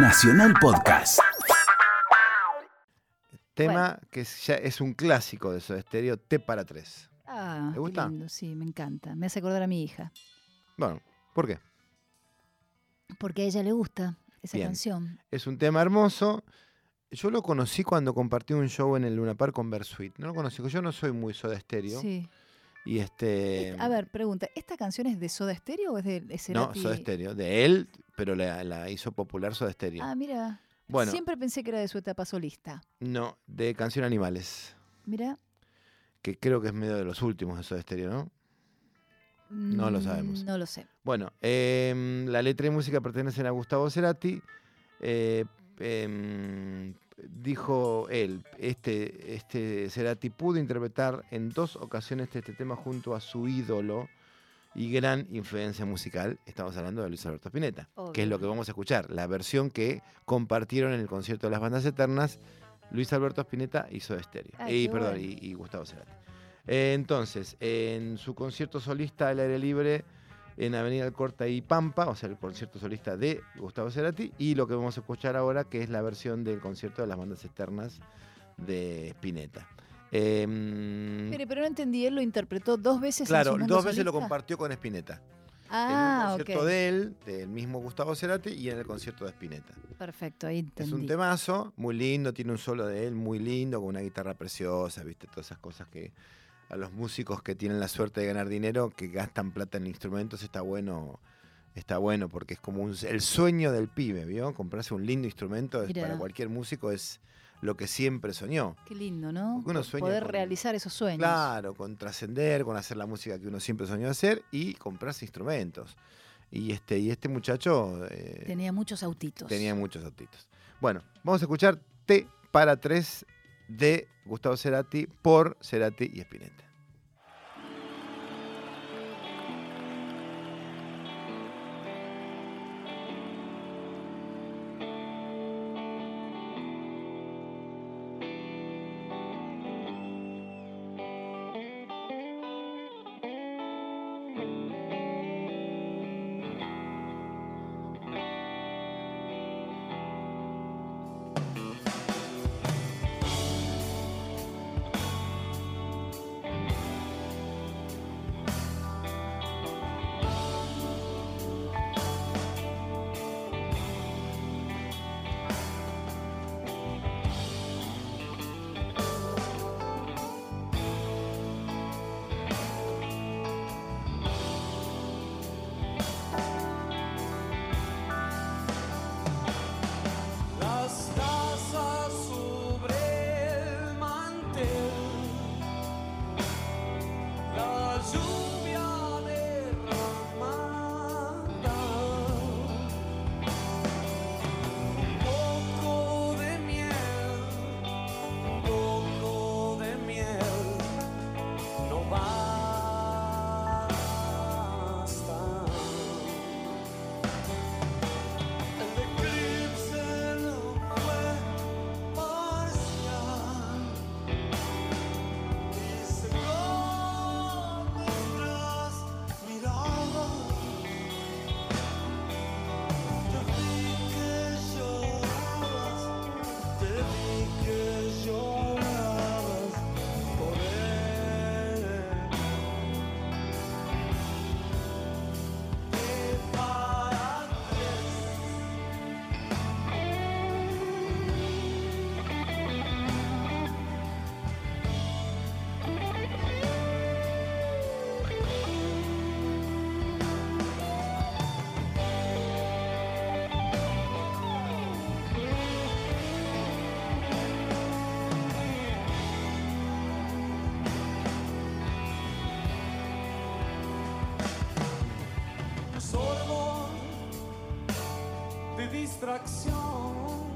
Nacional Podcast. Tema que ya es un clásico de Soda Stereo, T para tres. Ah, ¿Te qué gusta? lindo, sí, me encanta. Me hace acordar a mi hija. Bueno, ¿por qué? Porque a ella le gusta esa Bien. canción. Es un tema hermoso. Yo lo conocí cuando compartí un show en el Luna Park con Versuit. No lo conocí, yo no soy muy Soda Stereo. Sí. Y este. A ver, pregunta, ¿esta canción es de Soda Stereo o es de es No, Cerati? Soda Stereo. De él, pero la, la hizo popular Soda Stereo. Ah, mira. bueno, Siempre pensé que era de su etapa solista. no, de Canción Animales. Mira. Que creo que es medio de los últimos de Soda Stereo, ¿no? No lo mm, sabemos. No lo sé. Bueno, em, la letra y música pertenecen a Gustavo Cerati. Eh, em, dijo él, este, este Cerati pudo interpretar en dos ocasiones este tema junto a su ídolo y gran influencia musical. Estamos hablando de Luis Alberto Spinetta, que es lo que vamos a escuchar, la versión que compartieron en el concierto de las bandas eternas Luis Alberto Spinetta Stereo. Ay, y, perdón, bueno. y, y Gustavo Cerati. Eh, entonces, en su concierto solista al aire libre en Avenida Alcorta y Pampa, o sea, el concierto solista de Gustavo Cerati, y lo que vamos a escuchar ahora, que es la versión del concierto de las bandas externas de Spinetta. Em, Mire, pero no entendí, él lo interpretó dos veces. en claro, su dos veces lo compartió con Spinetta. Ah, en ok. concierto de él, del mismo Gustavo Cerati, y en el concierto de Spinetta. Perfecto, ahí entendí. Es un temazo, muy lindo, tiene un solo de él muy lindo, con una guitarra preciosa, viste, todas esas cosas que a los músicos que tienen la suerte de ganar dinero, que gastan plata en instrumentos, está bueno, está bueno, porque es como un- el sueño del pibe, ¿vio? Comprarse un lindo instrumento es, para cualquier músico es lo que siempre soñó. Qué lindo, ¿no? Uno sueña Poder con- realizar esos sueños. Claro, con trascender, con hacer la música que uno siempre soñó hacer y comprarse instrumentos. Y este, y este muchacho eh, Tenía muchos autitos. Tenía muchos autitos. Bueno, vamos a escuchar T para tres de Gustavo Cerati por Cerati y Spinetta. distracción.